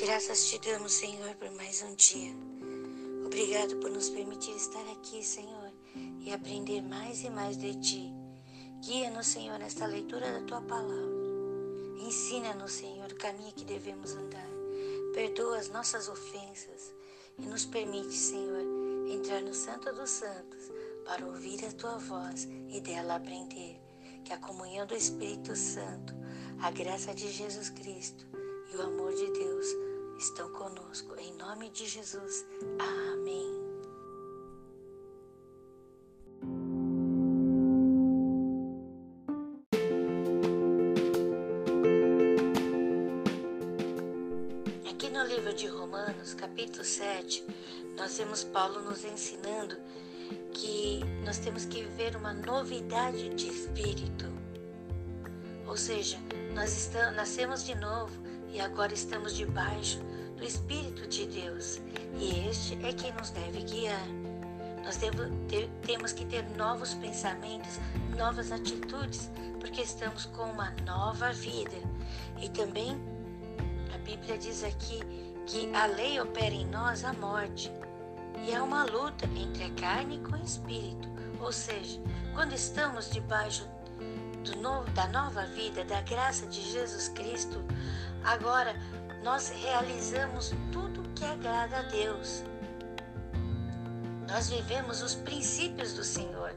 Graças te damos, Senhor, por mais um dia. Obrigado por nos permitir estar aqui, Senhor, e aprender mais e mais de ti. Guia-nos, Senhor, nesta leitura da tua palavra. Ensina-nos, Senhor, o caminho que devemos andar. Perdoa as nossas ofensas e nos permite, Senhor, entrar no Santo dos Santos para ouvir a tua voz e dela aprender. Que a comunhão do Espírito Santo, a graça de Jesus Cristo e o amor de Deus estão conosco. Em nome de Jesus. Amém. Aqui no livro de Romanos, capítulo 7, nós vemos Paulo nos ensinando que nós temos que viver uma novidade de espírito. Ou seja, nós estamos, nascemos de novo e agora estamos debaixo do Espírito de Deus e este é quem nos deve guiar. Nós devo, temos que ter novos pensamentos, novas atitudes, porque estamos com uma nova vida. E também a Bíblia diz aqui que a lei opera em nós a morte. E é uma luta entre a carne e o espírito. Ou seja, quando estamos debaixo novo, da nova vida, da graça de Jesus Cristo, agora nós realizamos tudo que agrada a Deus. Nós vivemos os princípios do Senhor.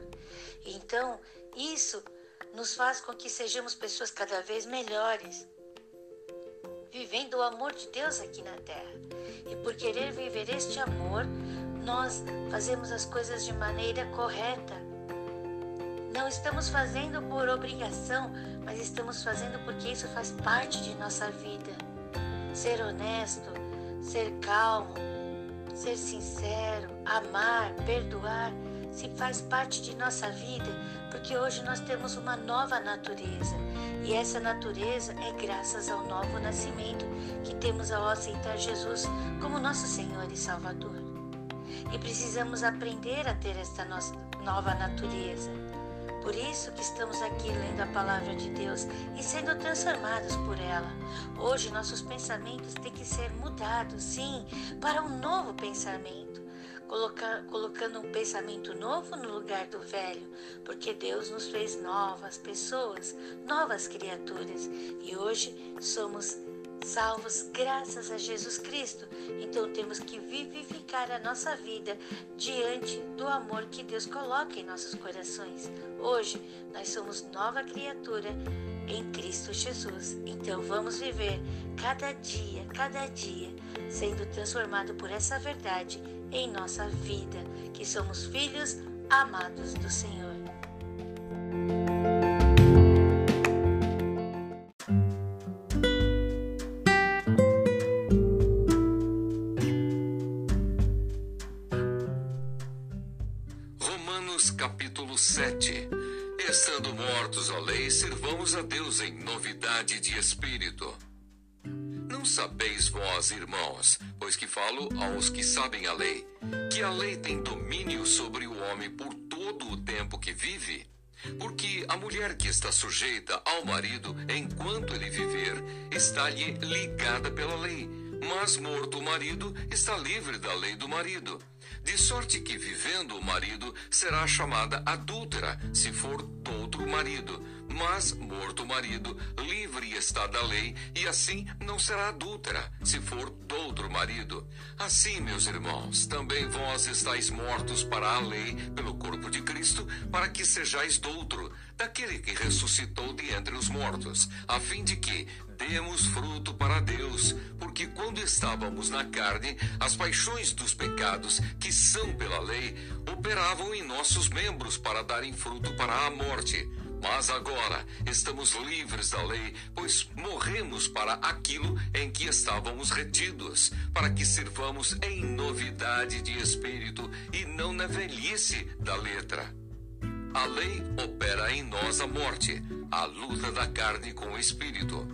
Então, isso nos faz com que sejamos pessoas cada vez melhores, vivendo o amor de Deus aqui na terra. E por querer viver este amor, nós fazemos as coisas de maneira correta. Não estamos fazendo por obrigação, mas estamos fazendo porque isso faz parte de nossa vida ser honesto, ser calmo, ser sincero, amar, perdoar, se faz parte de nossa vida, porque hoje nós temos uma nova natureza. E essa natureza é graças ao novo nascimento que temos ao aceitar Jesus como nosso Senhor e Salvador. E precisamos aprender a ter esta nossa nova natureza. Por isso que estamos aqui lendo a palavra de Deus e sendo transformados por ela. Hoje nossos pensamentos têm que ser mudados, sim, para um novo pensamento. Colocar, colocando um pensamento novo no lugar do velho, porque Deus nos fez novas pessoas, novas criaturas e hoje somos salvos graças a Jesus Cristo. Então temos que vivificar a nossa vida diante do amor que Deus coloca em nossos corações. Hoje nós somos nova criatura em Cristo Jesus. Então vamos viver cada dia, cada dia, sendo transformado por essa verdade em nossa vida, que somos filhos amados do Senhor. Servamos a Deus em novidade de espírito. Não sabeis vós, irmãos, pois que falo aos que sabem a lei, que a lei tem domínio sobre o homem por todo o tempo que vive? Porque a mulher que está sujeita ao marido enquanto ele viver, está-lhe ligada pela lei, mas morto o marido, está livre da lei do marido de sorte que, vivendo o marido, será chamada adúltera, se for outro marido. Mas, morto o marido, livre está da lei, e assim não será adúltera, se for do outro marido. Assim, meus irmãos, também vós estáis mortos para a lei, pelo corpo de Cristo, para que sejais doutro, daquele que ressuscitou de entre os mortos, a fim de que demos fruto para Deus, porque quando estávamos na carne, as paixões dos pecados, que são pela lei, operavam em nossos membros para darem fruto para a morte. Mas agora estamos livres da lei, pois morremos para aquilo em que estávamos retidos, para que sirvamos em novidade de espírito e não na velhice da letra. A lei opera em nós a morte, a luta da carne com o espírito.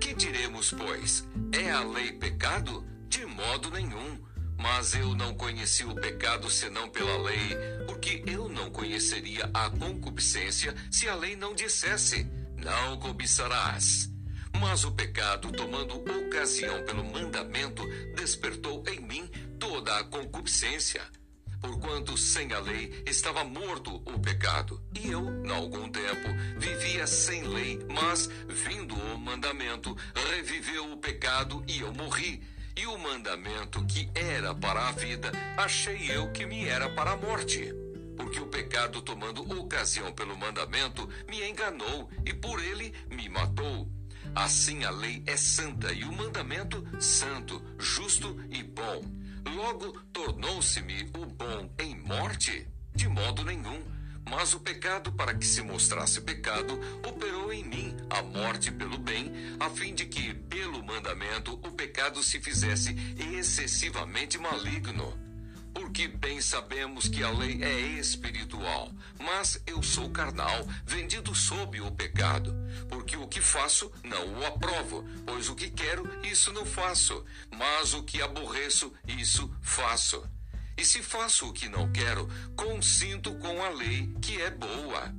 Que diremos, pois? É a lei pecado? De modo nenhum. Mas eu não conheci o pecado senão pela lei, porque eu não conheceria a concupiscência se a lei não dissesse: Não cobiçarás. Mas o pecado, tomando ocasião pelo mandamento, despertou em mim toda a concupiscência. Porquanto sem a lei estava morto o pecado. E eu, em algum tempo, vivia sem lei, mas, vindo o mandamento, reviveu o pecado e eu morri. E o mandamento que era para a vida, achei eu que me era para a morte. Porque o pecado, tomando ocasião pelo mandamento, me enganou e por ele me matou. Assim a lei é santa e o mandamento santo, justo e bom. Logo tornou-se-me o bom em morte? De modo nenhum. Mas o pecado, para que se mostrasse pecado, operou em mim a morte pelo bem, a fim de que, pelo mandamento, o pecado se fizesse excessivamente maligno. Porque bem sabemos que a lei é espiritual, mas eu sou carnal, vendido sob o pecado. Porque o que faço, não o aprovo, pois o que quero, isso não faço, mas o que aborreço, isso faço. E se faço o que não quero, consinto com a lei que é boa.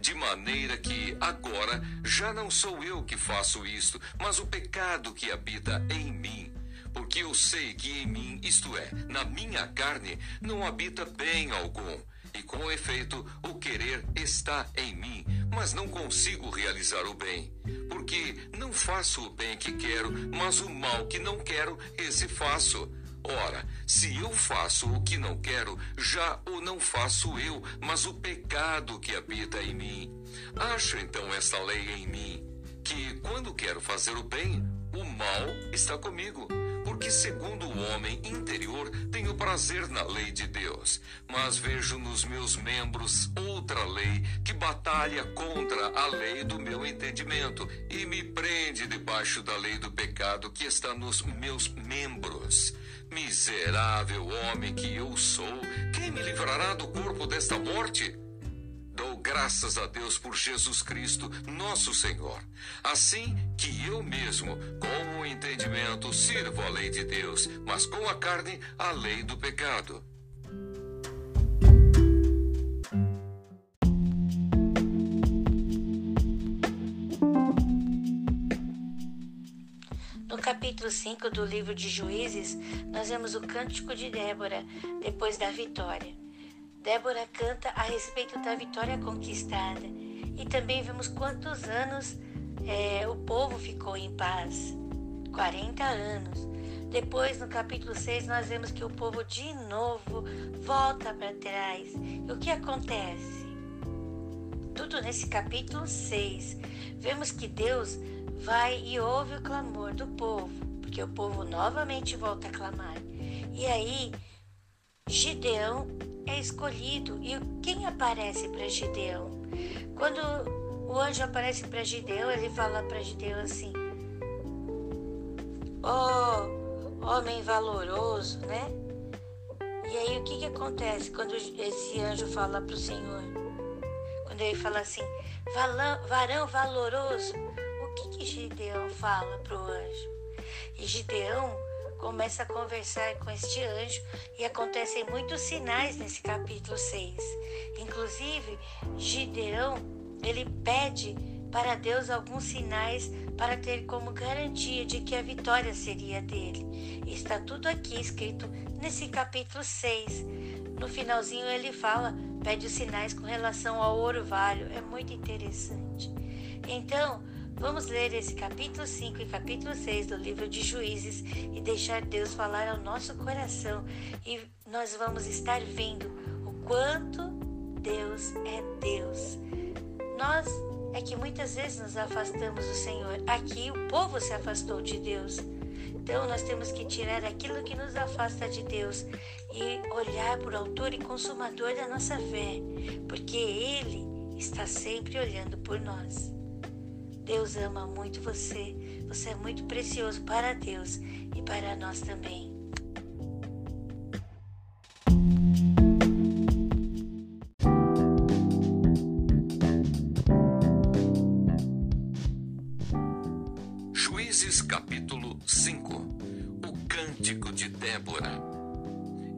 De maneira que agora já não sou eu que faço isto, mas o pecado que habita em mim porque eu sei que em mim, isto é, na minha carne, não habita bem algum. E com efeito, o querer está em mim, mas não consigo realizar o bem. Porque não faço o bem que quero, mas o mal que não quero, esse faço. Ora, se eu faço o que não quero, já o não faço eu, mas o pecado que habita em mim. Acho então esta lei em mim, que quando quero fazer o bem, o mal está comigo porque, segundo o homem interior, tenho prazer na lei de Deus, mas vejo nos meus membros outra lei que batalha contra a lei do meu entendimento e me prende debaixo da lei do pecado que está nos meus membros. Miserável homem que eu sou, quem me livrará do corpo desta morte? Dou graças a Deus por Jesus Cristo, nosso Senhor. Assim que eu mesmo, com o entendimento, sirvo a lei de Deus, mas com a carne, a lei do pecado. Capítulo 5 do livro de Juízes, nós vemos o cântico de Débora depois da vitória. Débora canta a respeito da vitória conquistada e também vemos quantos anos é, o povo ficou em paz 40 anos. Depois, no capítulo 6, nós vemos que o povo de novo volta para trás. E o que acontece? Tudo nesse capítulo 6. Vemos que Deus vai e ouve o clamor do povo, porque o povo novamente volta a clamar. E aí, Gideão é escolhido. E quem aparece para Gideão? Quando o anjo aparece para Gideão, ele fala para Gideão assim: Oh, homem valoroso, né? E aí o que, que acontece quando esse anjo fala para o Senhor? Quando ele fala assim, varão valoroso, que, que Gideão fala para o anjo? E Gideão começa a conversar com este anjo e acontecem muitos sinais nesse capítulo 6. Inclusive, Gideão, ele pede para Deus alguns sinais para ter como garantia de que a vitória seria dele. Está tudo aqui escrito nesse capítulo 6. No finalzinho ele fala, pede os sinais com relação ao orvalho. É muito interessante. Então, Vamos ler esse capítulo 5 e capítulo 6 do livro de Juízes e deixar Deus falar ao nosso coração e nós vamos estar vendo o quanto Deus é Deus. Nós é que muitas vezes nos afastamos do Senhor. Aqui o povo se afastou de Deus. Então nós temos que tirar aquilo que nos afasta de Deus e olhar o autor e consumador da nossa fé, porque ele está sempre olhando por nós. Deus ama muito você. Você é muito precioso para Deus e para nós também. Juízes capítulo 5 O cântico de Débora.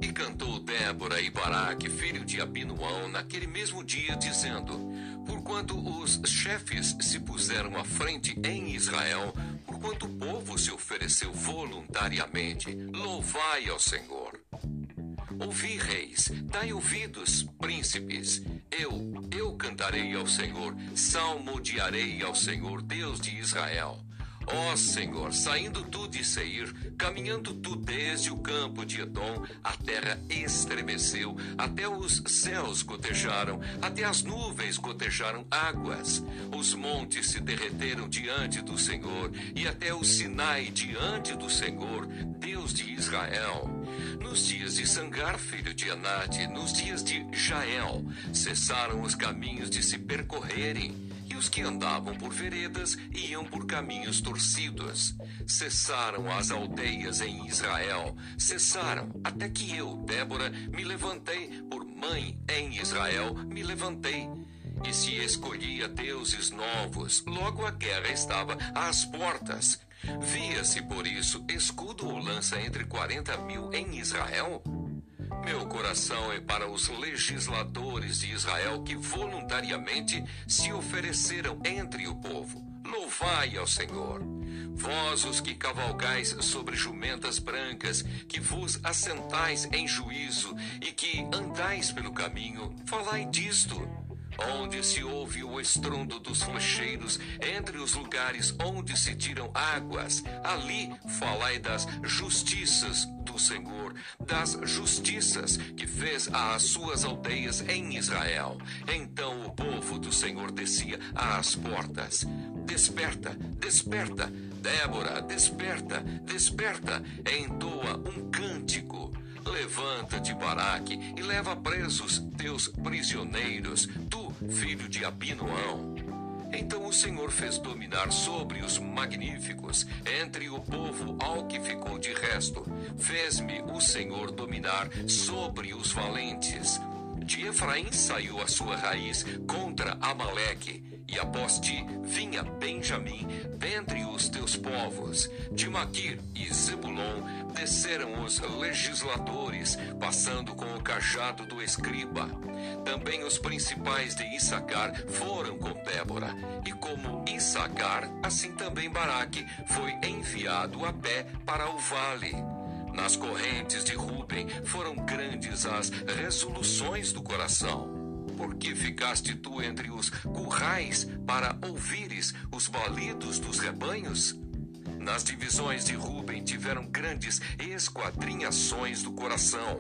E cantou Débora e Baraque, filho de Abinoão, naquele mesmo dia, dizendo: Porquanto os chefes se puseram à frente em Israel, porquanto o povo se ofereceu voluntariamente, louvai ao Senhor. Ouvi, reis, dai ouvidos, príncipes. Eu, eu cantarei ao Senhor, salmodiarei ao Senhor, Deus de Israel. Ó Senhor, saindo tu de Seir, caminhando tu desde o campo de Edom, a terra estremeceu, até os céus gotejaram, até as nuvens gotejaram águas. Os montes se derreteram diante do Senhor, e até o Sinai diante do Senhor, Deus de Israel. Nos dias de Sangar, filho de Anate, nos dias de Jael, cessaram os caminhos de se percorrerem os que andavam por veredas iam por caminhos torcidos. Cessaram as aldeias em Israel, cessaram, até que eu, Débora, me levantei, por mãe em Israel, me levantei. E se escolhia deuses novos, logo a guerra estava às portas. Via-se, por isso, escudo ou lança entre quarenta mil em Israel? Meu coração é para os legisladores de Israel que voluntariamente se ofereceram entre o povo. Louvai ao Senhor. Vós, os que cavalgais sobre jumentas brancas, que vos assentais em juízo e que andais pelo caminho, falai disto. Onde se ouve o estrondo dos flecheiros, entre os lugares onde se tiram águas, ali falai das justiças do Senhor, das justiças que fez às suas aldeias em Israel. Então o povo do Senhor descia às portas. Desperta, desperta, Débora, desperta, desperta, entoa um cântico. Levanta-te, Baraque, e leva presos teus prisioneiros, filho de Abinoão. Então o Senhor fez dominar sobre os magníficos, entre o povo ao que ficou de resto. Fez-me o Senhor dominar sobre os valentes. De Efraim saiu a sua raiz contra Amaleque, e após ti vinha Benjamim dentre os teus povos. De Maquir e Zebulon desceram os legisladores, passando com o cajado do escriba. Também os principais de Issacar foram com Débora, e como Issacar, assim também Baraque foi enviado a pé para o vale. Nas correntes de Ruben foram grandes as resoluções do coração. Porque ficaste tu entre os currais para ouvires os balidos dos rebanhos? Nas divisões de Ruben tiveram grandes esquadrinhações do coração.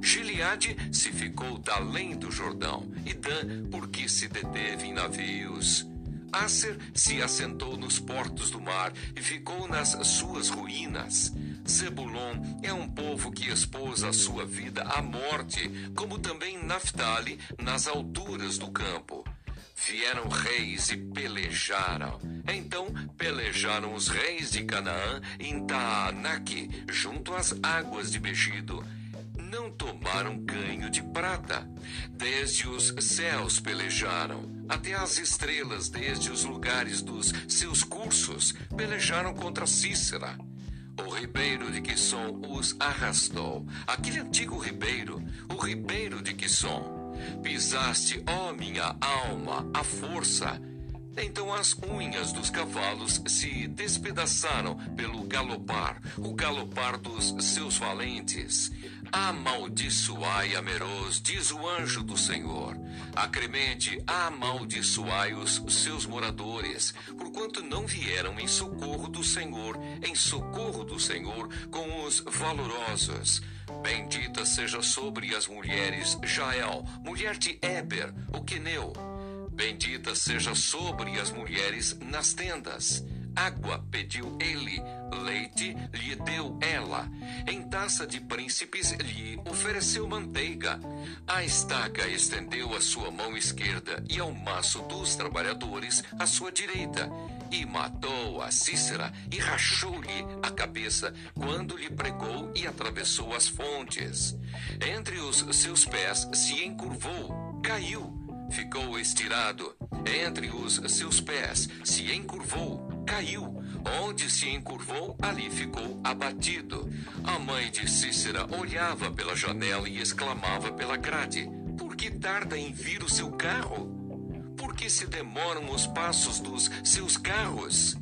Gileade se ficou da além do Jordão, e Dan, porque se deteve em navios. Aser se assentou nos portos do mar e ficou nas suas ruínas. Zebulon é um povo que expôs a sua vida à morte, como também Naphtali nas alturas do campo. Vieram reis e pelejaram. Então pelejaram os reis de Canaã em Taanaque, junto às águas de Megido não tomaram ganho de prata. Desde os céus pelejaram, até as estrelas, desde os lugares dos seus cursos, pelejaram contra Cícera. O ribeiro de Quisson os arrastou. Aquele antigo ribeiro, o ribeiro de Quisson. Pisaste, ó minha alma, a força. Então as unhas dos cavalos se despedaçaram pelo galopar, o galopar dos seus valentes. Amaldiçoai a diz o anjo do Senhor. Acremente, amaldiçoai os seus moradores, porquanto não vieram em socorro do Senhor, em socorro do Senhor com os valorosos. Bendita seja sobre as mulheres Jael, mulher de Eber, o queneu. Bendita seja sobre as mulheres nas tendas. Água pediu ele, leite lhe deu ela. Em taça de príncipes lhe ofereceu manteiga. A estaca estendeu a sua mão esquerda e ao maço dos trabalhadores a sua direita. E matou a Cícera e rachou-lhe a cabeça quando lhe pregou e atravessou as fontes. Entre os seus pés se encurvou, caiu, ficou estirado. Entre os seus pés se encurvou, caiu, Onde se encurvou, ali ficou abatido. A mãe de Cícera olhava pela janela e exclamava pela grade: Por que tarda em vir o seu carro? Por que se demoram os passos dos seus carros?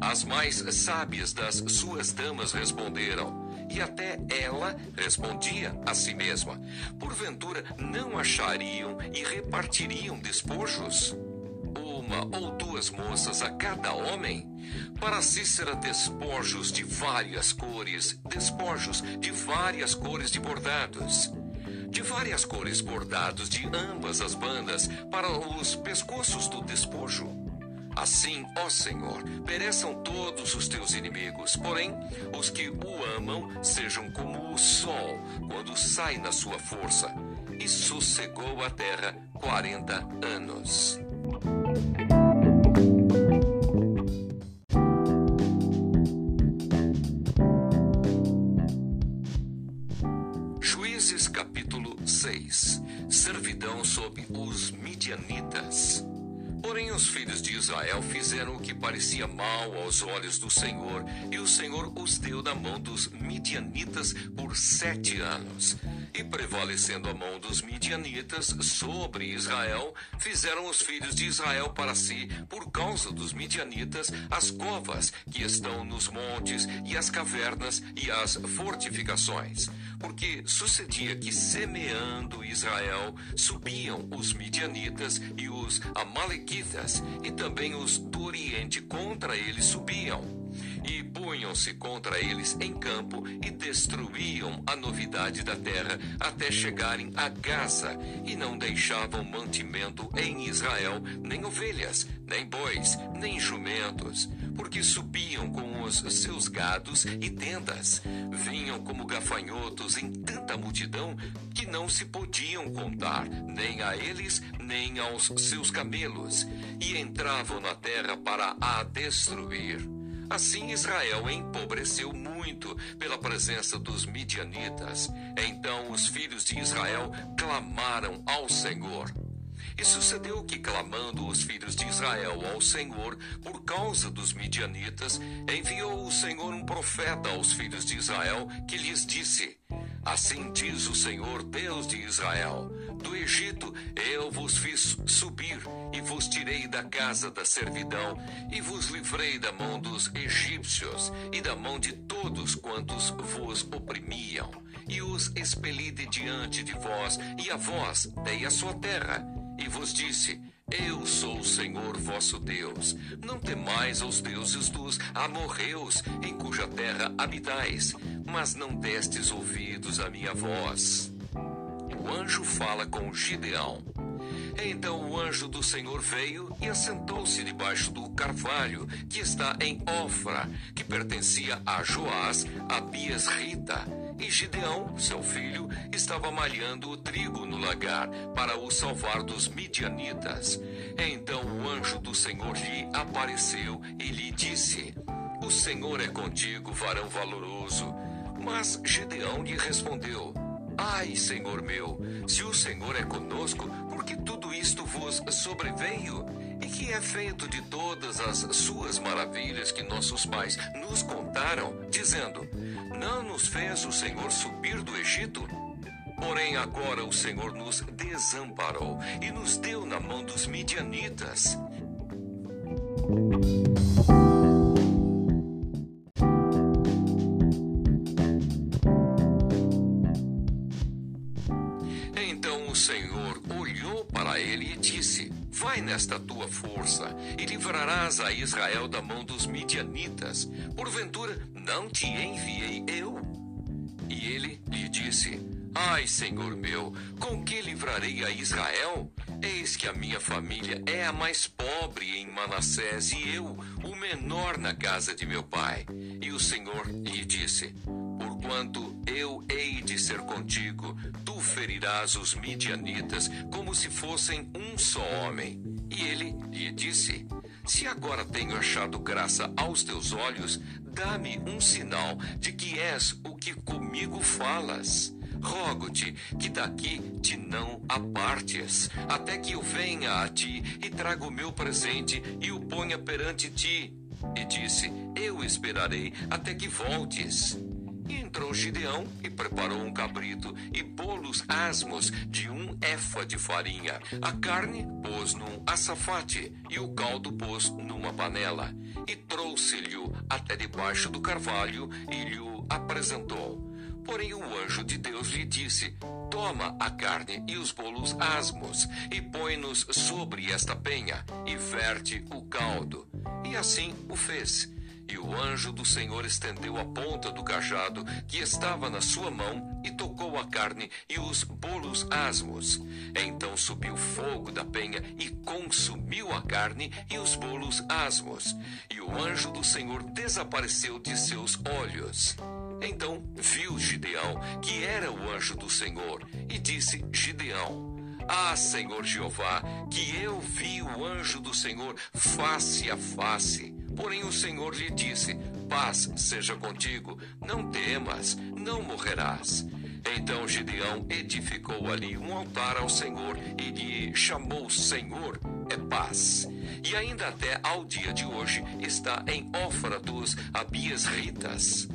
As mais sábias das suas damas responderam, e até ela respondia a si mesma: Porventura não achariam e repartiriam despojos? Uma ou duas moças a cada homem? Para Cícera, despojos de várias cores, despojos de várias cores de bordados de várias cores bordados de ambas as bandas para os pescoços do despojo. Assim, ó Senhor, pereçam todos os teus inimigos, porém, os que o amam sejam como o sol quando sai na sua força. E sossegou a terra quarenta anos. Os filhos de Israel fizeram o que parecia mal aos olhos do Senhor, e o Senhor os deu na mão dos midianitas por sete anos. E prevalecendo a mão dos midianitas sobre Israel, fizeram os filhos de Israel para si, por causa dos midianitas, as covas que estão nos montes, e as cavernas e as fortificações. Porque sucedia que, semeando Israel, subiam os midianitas e os amalequitas, e também os do Oriente contra eles subiam e punham-se contra eles em campo e destruíam a novidade da terra até chegarem a Gaza e não deixavam mantimento em Israel, nem ovelhas, nem bois, nem jumentos, porque subiam com os seus gados e tendas. Vinham como gafanhotos em tanta multidão que não se podiam contar, nem a eles, nem aos seus camelos, e entravam na terra para a destruir. Assim Israel empobreceu muito pela presença dos midianitas. Então os filhos de Israel clamaram ao Senhor. E sucedeu que, clamando os filhos de Israel ao Senhor por causa dos midianitas, enviou o Senhor um profeta aos filhos de Israel que lhes disse: Assim diz o Senhor, Deus de Israel: Do Egito eu vos fiz subir e vos tirei da casa da servidão e vos livrei da mão dos egípcios e da mão de todos quantos vos oprimiam e os expeli de diante de vós e a vós dei a sua terra e vos disse: eu sou o Senhor vosso Deus. Não temais aos deuses dos amorreus, em cuja terra habitais, mas não destes ouvidos à minha voz. O anjo fala com Gideão. Então o anjo do Senhor veio e assentou-se debaixo do carvalho que está em Ofra, que pertencia a Joás, a Bias Rita e Gideão, seu filho, estava malhando o trigo no lagar para o salvar dos midianitas. Então o anjo do Senhor lhe apareceu e lhe disse: O Senhor é contigo, varão valoroso. Mas Gideão lhe respondeu: Ai, Senhor meu, se o Senhor é conosco, por que tudo isto vos sobreveio? E que é feito de todas as suas maravilhas que nossos pais nos contaram, dizendo: não nos fez o Senhor subir do Egito? Porém, agora o Senhor nos desamparou e nos deu na mão dos midianitas. Vai nesta tua força e livrarás a Israel da mão dos midianitas. Porventura, não te enviei eu? E ele lhe disse: Ai, Senhor meu, com que livrarei a Israel? Eis que a minha família é a mais pobre em Manassés e eu, o menor na casa de meu pai. E o Senhor lhe disse: Porquanto eu hei de ser contigo, tu ferirás os midianitas como se fossem um só homem. E ele lhe disse: Se agora tenho achado graça aos teus olhos, dá-me um sinal de que és o que comigo falas. Rogo-te que daqui te não apartes, até que eu venha a ti e traga o meu presente e o ponha perante ti. E disse: eu esperarei até que voltes. E entrou Gideão e preparou um cabrito e bolos asmos de um éfa de farinha. A carne pôs num açafate e o caldo pôs numa panela. E trouxe-lhe até debaixo do carvalho e lhe apresentou. Porém o anjo de Deus lhe disse: Toma a carne e os bolos asmos, e põe-nos sobre esta penha, e verte o caldo. E assim o fez. E o anjo do Senhor estendeu a ponta do cajado que estava na sua mão e tocou a carne e os bolos asmos. Então subiu fogo da penha e consumiu a carne e os bolos asmos. E o anjo do Senhor desapareceu de seus olhos. Então viu Gideão que era o anjo do Senhor e disse: Gideão, ah, Senhor Jeová, que eu vi o anjo do Senhor face a face. Porém o Senhor lhe disse: Paz seja contigo, não temas, não morrerás. Então Gideão edificou ali um altar ao Senhor e lhe chamou Senhor é paz. E ainda até ao dia de hoje está em Ófara dos Abias Ritas.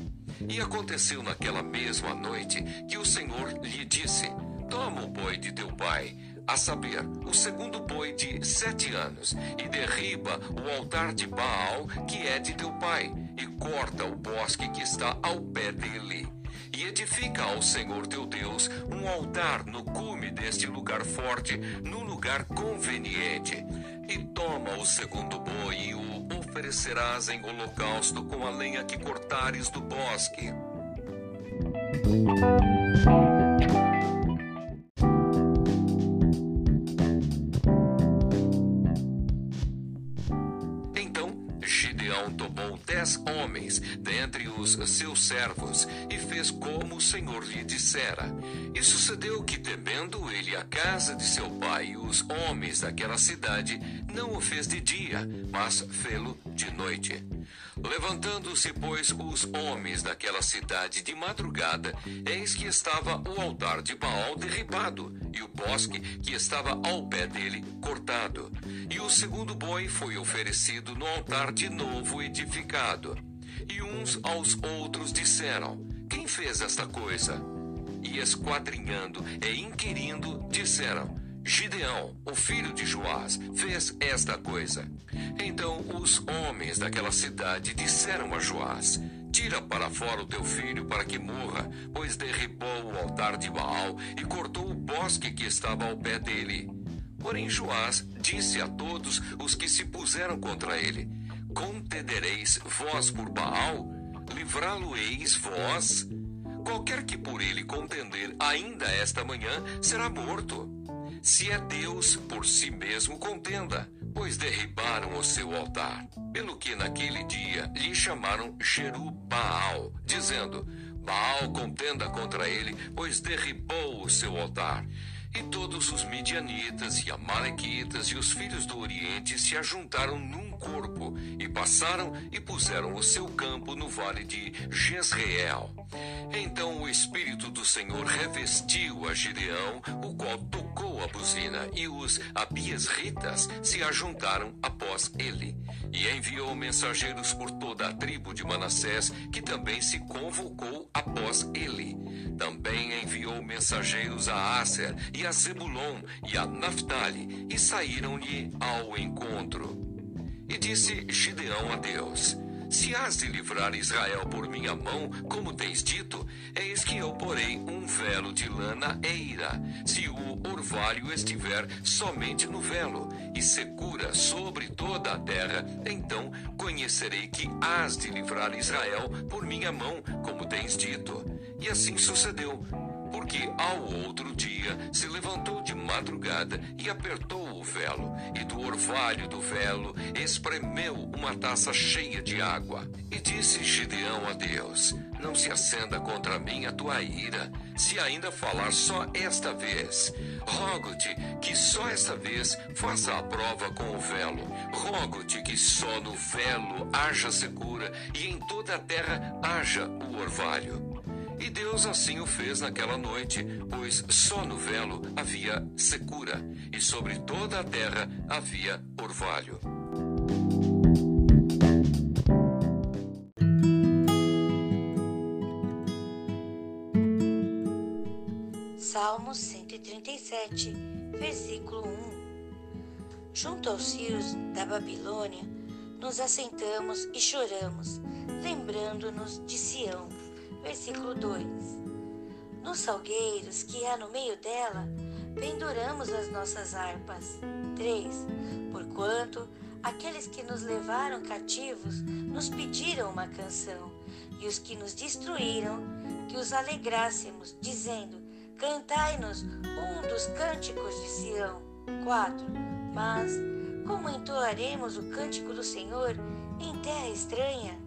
E aconteceu naquela mesma noite que o Senhor lhe disse: Toma o boi de teu pai a saber, o segundo boi de sete anos, e derriba o altar de Baal, que é de teu pai, e corta o bosque que está ao pé dele. E edifica ao Senhor teu Deus um altar no cume deste lugar forte, no lugar conveniente. E toma o segundo boi e o oferecerás em holocausto com a lenha que cortares do bosque. Seus servos e fez como o Senhor lhe dissera. E sucedeu que, temendo ele a casa de seu pai e os homens daquela cidade, não o fez de dia, mas fê-lo de noite. Levantando-se, pois, os homens daquela cidade de madrugada, eis que estava o altar de Baal derribado, e o bosque que estava ao pé dele cortado. E o segundo boi foi oferecido no altar de novo edificado. E uns aos outros disseram: Quem fez esta coisa? E esquadrinhando e inquirindo, disseram: Gideão, o filho de Joás, fez esta coisa. Então os homens daquela cidade disseram a Joás: Tira para fora o teu filho para que morra, pois derribou o altar de Baal e cortou o bosque que estava ao pé dele. Porém Joás disse a todos os que se puseram contra ele: Contendereis vós por Baal? Livrá-lo-eis vós? Qualquer que por ele contender ainda esta manhã será morto. Se é Deus, por si mesmo contenda, pois derribaram o seu altar. Pelo que naquele dia lhe chamaram Jerubaal, dizendo: Baal contenda contra ele, pois derribou o seu altar. E todos os midianitas e amalequitas e os filhos do Oriente se ajuntaram num corpo e passaram e puseram o seu campo no vale de Jezreel. Então o Espírito do Senhor revestiu a Gideão, o qual tocou a buzina, e os Abiesritas se ajuntaram após ele. E enviou mensageiros por toda a tribo de Manassés, que também se convocou após ele. Também enviou mensageiros a Aser e a Zebulon e a Naphtali, e saíram-lhe ao encontro. E disse Gideão a Deus: Se has de livrar Israel por minha mão, como tens dito, eis que eu porei um velo de lã na eira, se o orvalho estiver somente no velo, e segura sobre toda a terra, então conhecerei que has de livrar Israel por minha mão, como tens dito. E assim sucedeu porque ao outro dia se levantou de madrugada e apertou o velo, e do orvalho do velo espremeu uma taça cheia de água. E disse Gideão a Deus: Não se acenda contra mim a tua ira, se ainda falar só esta vez. Rogo-te que só esta vez faça a prova com o velo. Rogo-te que só no velo haja secura e em toda a terra haja o orvalho. E Deus assim o fez naquela noite, pois só no velo havia secura, e sobre toda a terra havia orvalho. Salmo 137, versículo 1 Junto aos rios da Babilônia, nos assentamos e choramos, lembrando-nos de Sião. Versículo 2. Nos salgueiros que há no meio dela, penduramos as nossas harpas. 3. Porquanto aqueles que nos levaram cativos nos pediram uma canção, e os que nos destruíram, que os alegrássemos, dizendo: Cantai-nos um dos cânticos de Sião. 4. Mas como entoaremos o cântico do Senhor em terra estranha?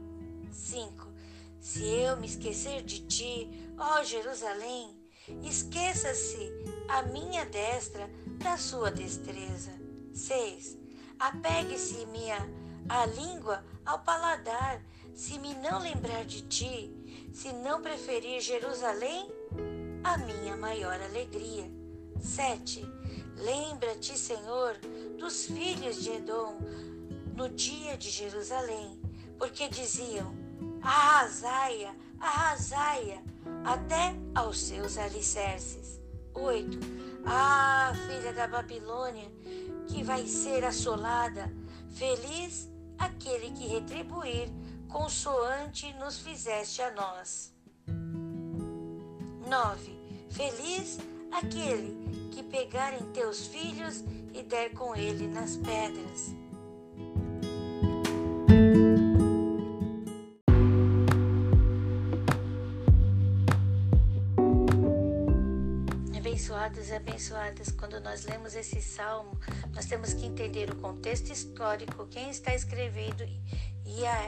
5. Se eu me esquecer de ti, ó Jerusalém, esqueça-se a minha destra da sua destreza. 6. Apegue-se-me a língua ao paladar, se me não lembrar de ti, se não preferir Jerusalém a minha maior alegria. 7. Lembra-te, Senhor, dos filhos de Edom no dia de Jerusalém, porque diziam: Arrasaia, arrasaia, até aos seus alicerces. 8. Ah, filha da Babilônia, que vai ser assolada, feliz aquele que retribuir consoante nos fizeste a nós. 9. Feliz aquele que pegar em teus filhos e der com ele nas pedras. Abençoados e abençoadas, quando nós lemos esse salmo, nós temos que entender o contexto histórico, quem está escrevendo e, a,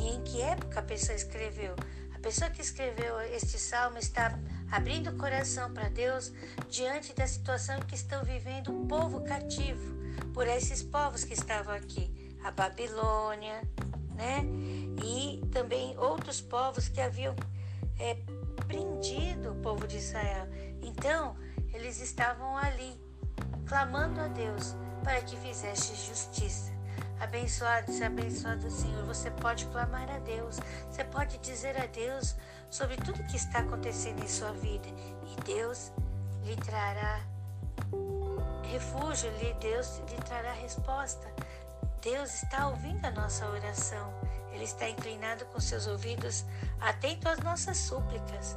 e em que época a pessoa escreveu. A pessoa que escreveu este salmo está abrindo o coração para Deus diante da situação que estão vivendo o povo cativo por esses povos que estavam aqui, a Babilônia, né? E também outros povos que haviam é, prendido o povo de Israel. Então, eles estavam ali, clamando a Deus para que fizesse justiça. Abençoado e abençoado Senhor, você pode clamar a Deus, você pode dizer a Deus sobre tudo que está acontecendo em sua vida e Deus lhe trará refúgio, lhe Deus lhe trará resposta. Deus está ouvindo a nossa oração, Ele está inclinado com seus ouvidos, atento às nossas súplicas.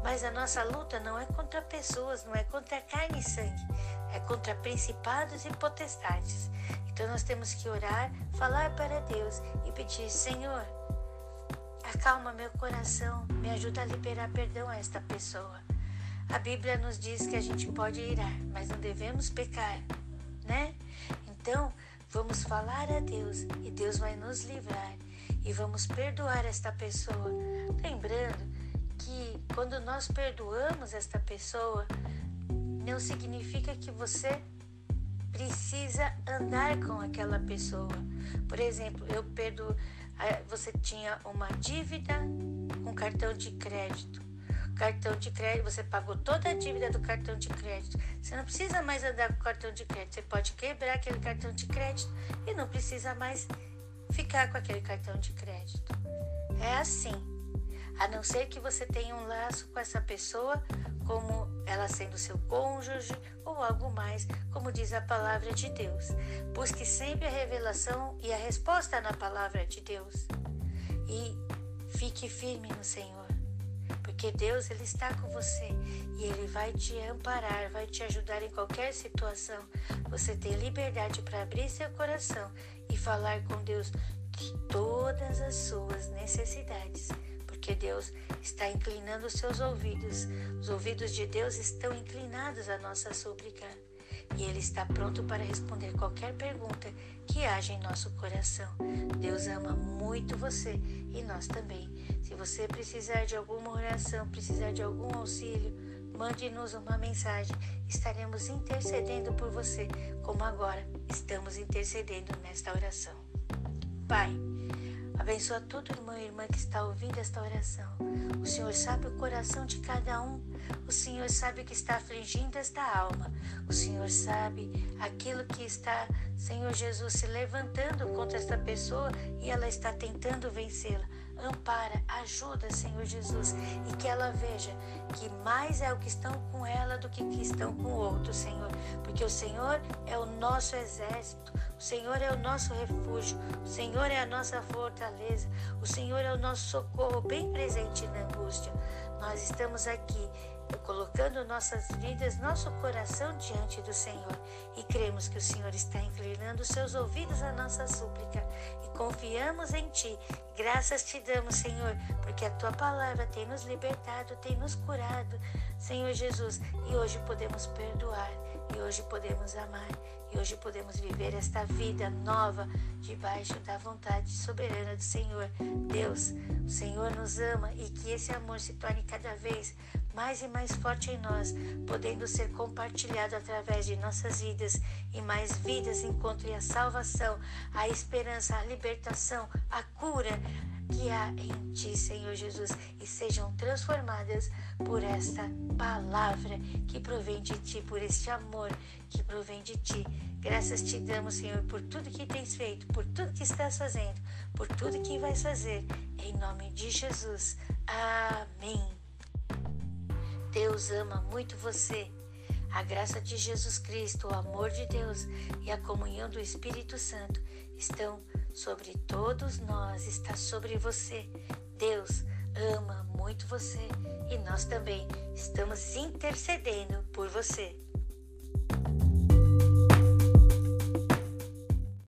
Mas a nossa luta não é contra pessoas, não é contra carne e sangue, é contra principados e potestades. Então nós temos que orar, falar para Deus e pedir: Senhor, acalma meu coração, me ajuda a liberar perdão a esta pessoa. A Bíblia nos diz que a gente pode irar, mas não devemos pecar, né? Então, vamos falar a Deus e Deus vai nos livrar e vamos perdoar esta pessoa. Lembrando que quando nós perdoamos esta pessoa, não significa que você precisa andar com aquela pessoa. Por exemplo, eu perdoo, você tinha uma dívida com cartão de crédito. Cartão de crédito, você pagou toda a dívida do cartão de crédito. Você não precisa mais andar com o cartão de crédito. Você pode quebrar aquele cartão de crédito e não precisa mais ficar com aquele cartão de crédito. É assim. A não ser que você tenha um laço com essa pessoa, como ela sendo seu cônjuge ou algo mais, como diz a palavra de Deus. Busque sempre a revelação e a resposta na palavra de Deus. E fique firme no Senhor, porque Deus ele está com você e ele vai te amparar, vai te ajudar em qualquer situação. Você tem liberdade para abrir seu coração falar com Deus de todas as suas necessidades porque Deus está inclinando os seus ouvidos. Os ouvidos de Deus estão inclinados à nossa súplica. E Ele está pronto para responder qualquer pergunta que haja em nosso coração. Deus ama muito você e nós também. Se você precisar de alguma oração, precisar de algum auxílio, mande-nos uma mensagem. Estaremos intercedendo por você, como agora estamos intercedendo nesta oração. Pai, Abençoa todo irmão e irmã que está ouvindo esta oração. O Senhor sabe o coração de cada um. O Senhor sabe o que está afligindo esta alma. O Senhor sabe aquilo que está, Senhor Jesus, se levantando contra esta pessoa e ela está tentando vencê-la. Ampara, ajuda, Senhor Jesus, e que ela veja que mais é o que estão com ela do que que estão com o outro, Senhor. Porque o Senhor é o nosso exército, o Senhor é o nosso refúgio, o Senhor é a nossa fortaleza, o Senhor é o nosso socorro bem presente na angústia. Nós estamos aqui colocando nossas vidas, nosso coração diante do Senhor e cremos que o Senhor está inclinando seus ouvidos à nossa súplica e confiamos em Ti. Graças te damos, Senhor, porque a Tua palavra tem nos libertado, tem nos curado, Senhor Jesus, e hoje podemos perdoar, e hoje podemos amar, e hoje podemos viver esta vida nova debaixo da vontade soberana do Senhor. Deus, o Senhor nos ama e que esse amor se torne cada vez mais e mais forte em nós, podendo ser compartilhado através de nossas vidas e mais vidas encontrem a salvação, a esperança, a libertação, a cura que há em ti, Senhor Jesus, e sejam transformadas por esta palavra que provém de ti, por este amor que provém de ti. Graças te damos, Senhor, por tudo que tens feito, por tudo que estás fazendo, por tudo que vais fazer, em nome de Jesus. Amém. Deus ama muito você. A graça de Jesus Cristo, o amor de Deus e a comunhão do Espírito Santo estão sobre todos nós, está sobre você. Deus ama muito você e nós também estamos intercedendo por você.